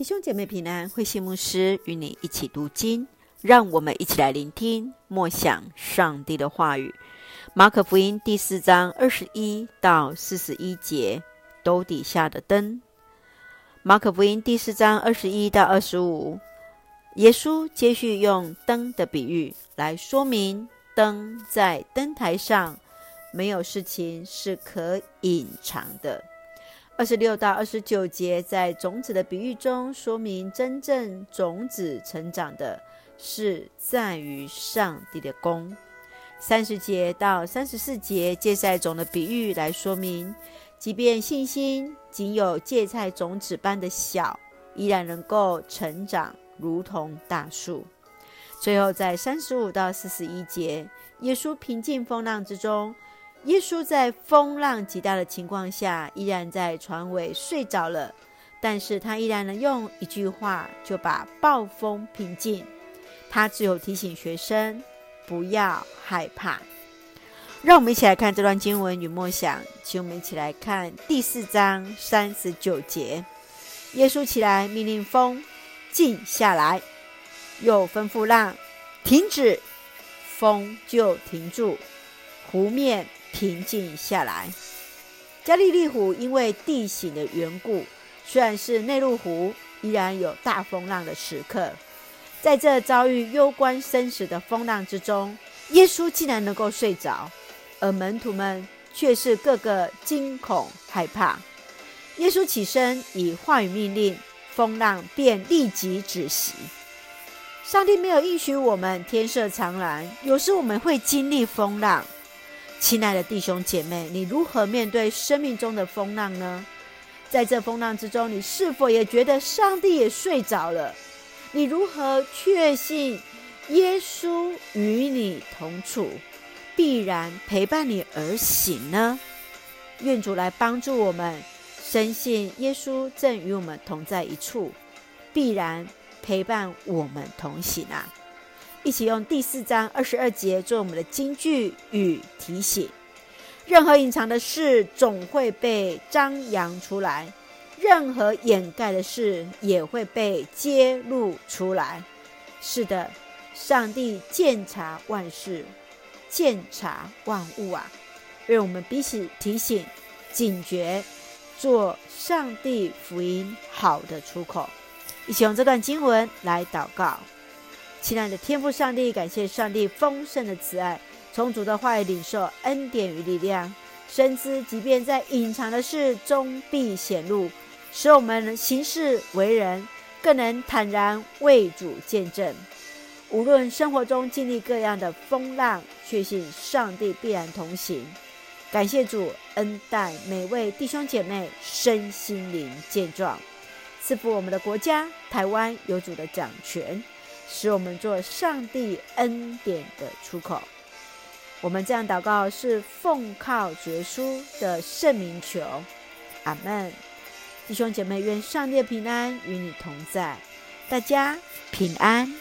弟兄姐妹平安，慧馨牧师与你一起读经，让我们一起来聆听默想上帝的话语。马可福音第四章二十一到四十一节，兜底下的灯。马可福音第四章二十一到二十五，耶稣接续用灯的比喻来说明，灯在灯台上，没有事情是可隐藏的。二十六到二十九节，在种子的比喻中说明，真正种子成长的是在于上帝的工。三十节到三十四节，芥菜种的比喻来说明，即便信心仅有芥菜种子般的小，依然能够成长，如同大树。最后，在三十五到四十一节，耶稣平静风浪之中。耶稣在风浪极大的情况下，依然在船尾睡着了，但是他依然能用一句话就把暴风平静。他只有提醒学生不要害怕。让我们一起来看这段经文与默想，请我们一起来看第四章三十九节。耶稣起来命令风静下来，又吩咐浪停止，风就停住，湖面。平静下来。加利利湖因为地形的缘故，虽然是内陆湖，依然有大风浪的时刻。在这遭遇攸关生死的风浪之中，耶稣竟然能够睡着，而门徒们却是个个惊恐害怕。耶稣起身以话语命令，风浪便立即止息。上帝没有应许我们天色常蓝，有时我们会经历风浪。亲爱的弟兄姐妹，你如何面对生命中的风浪呢？在这风浪之中，你是否也觉得上帝也睡着了？你如何确信耶稣与你同处，必然陪伴你而行呢？愿主来帮助我们，深信耶稣正与我们同在一处，必然陪伴我们同行啊！一起用第四章二十二节做我们的金句与提醒：任何隐藏的事总会被张扬出来，任何掩盖的事也会被揭露出来。是的，上帝鉴察万事，鉴察万物啊！愿我们彼此提醒、警觉，做上帝福音好的出口。一起用这段经文来祷告。亲爱的天父上帝，感谢上帝丰盛的慈爱，从主的话语领受恩典与力量，深知即便在隐藏的事终必显露，使我们行事为人更能坦然为主见证。无论生活中经历各样的风浪，确信上帝必然同行。感谢主恩待每位弟兄姐妹身心灵健壮，赐福我们的国家台湾有主的掌权。使我们做上帝恩典的出口。我们这样祷告是奉靠绝书的圣名求，阿门。弟兄姐妹，愿上帝的平安与你同在，大家平安。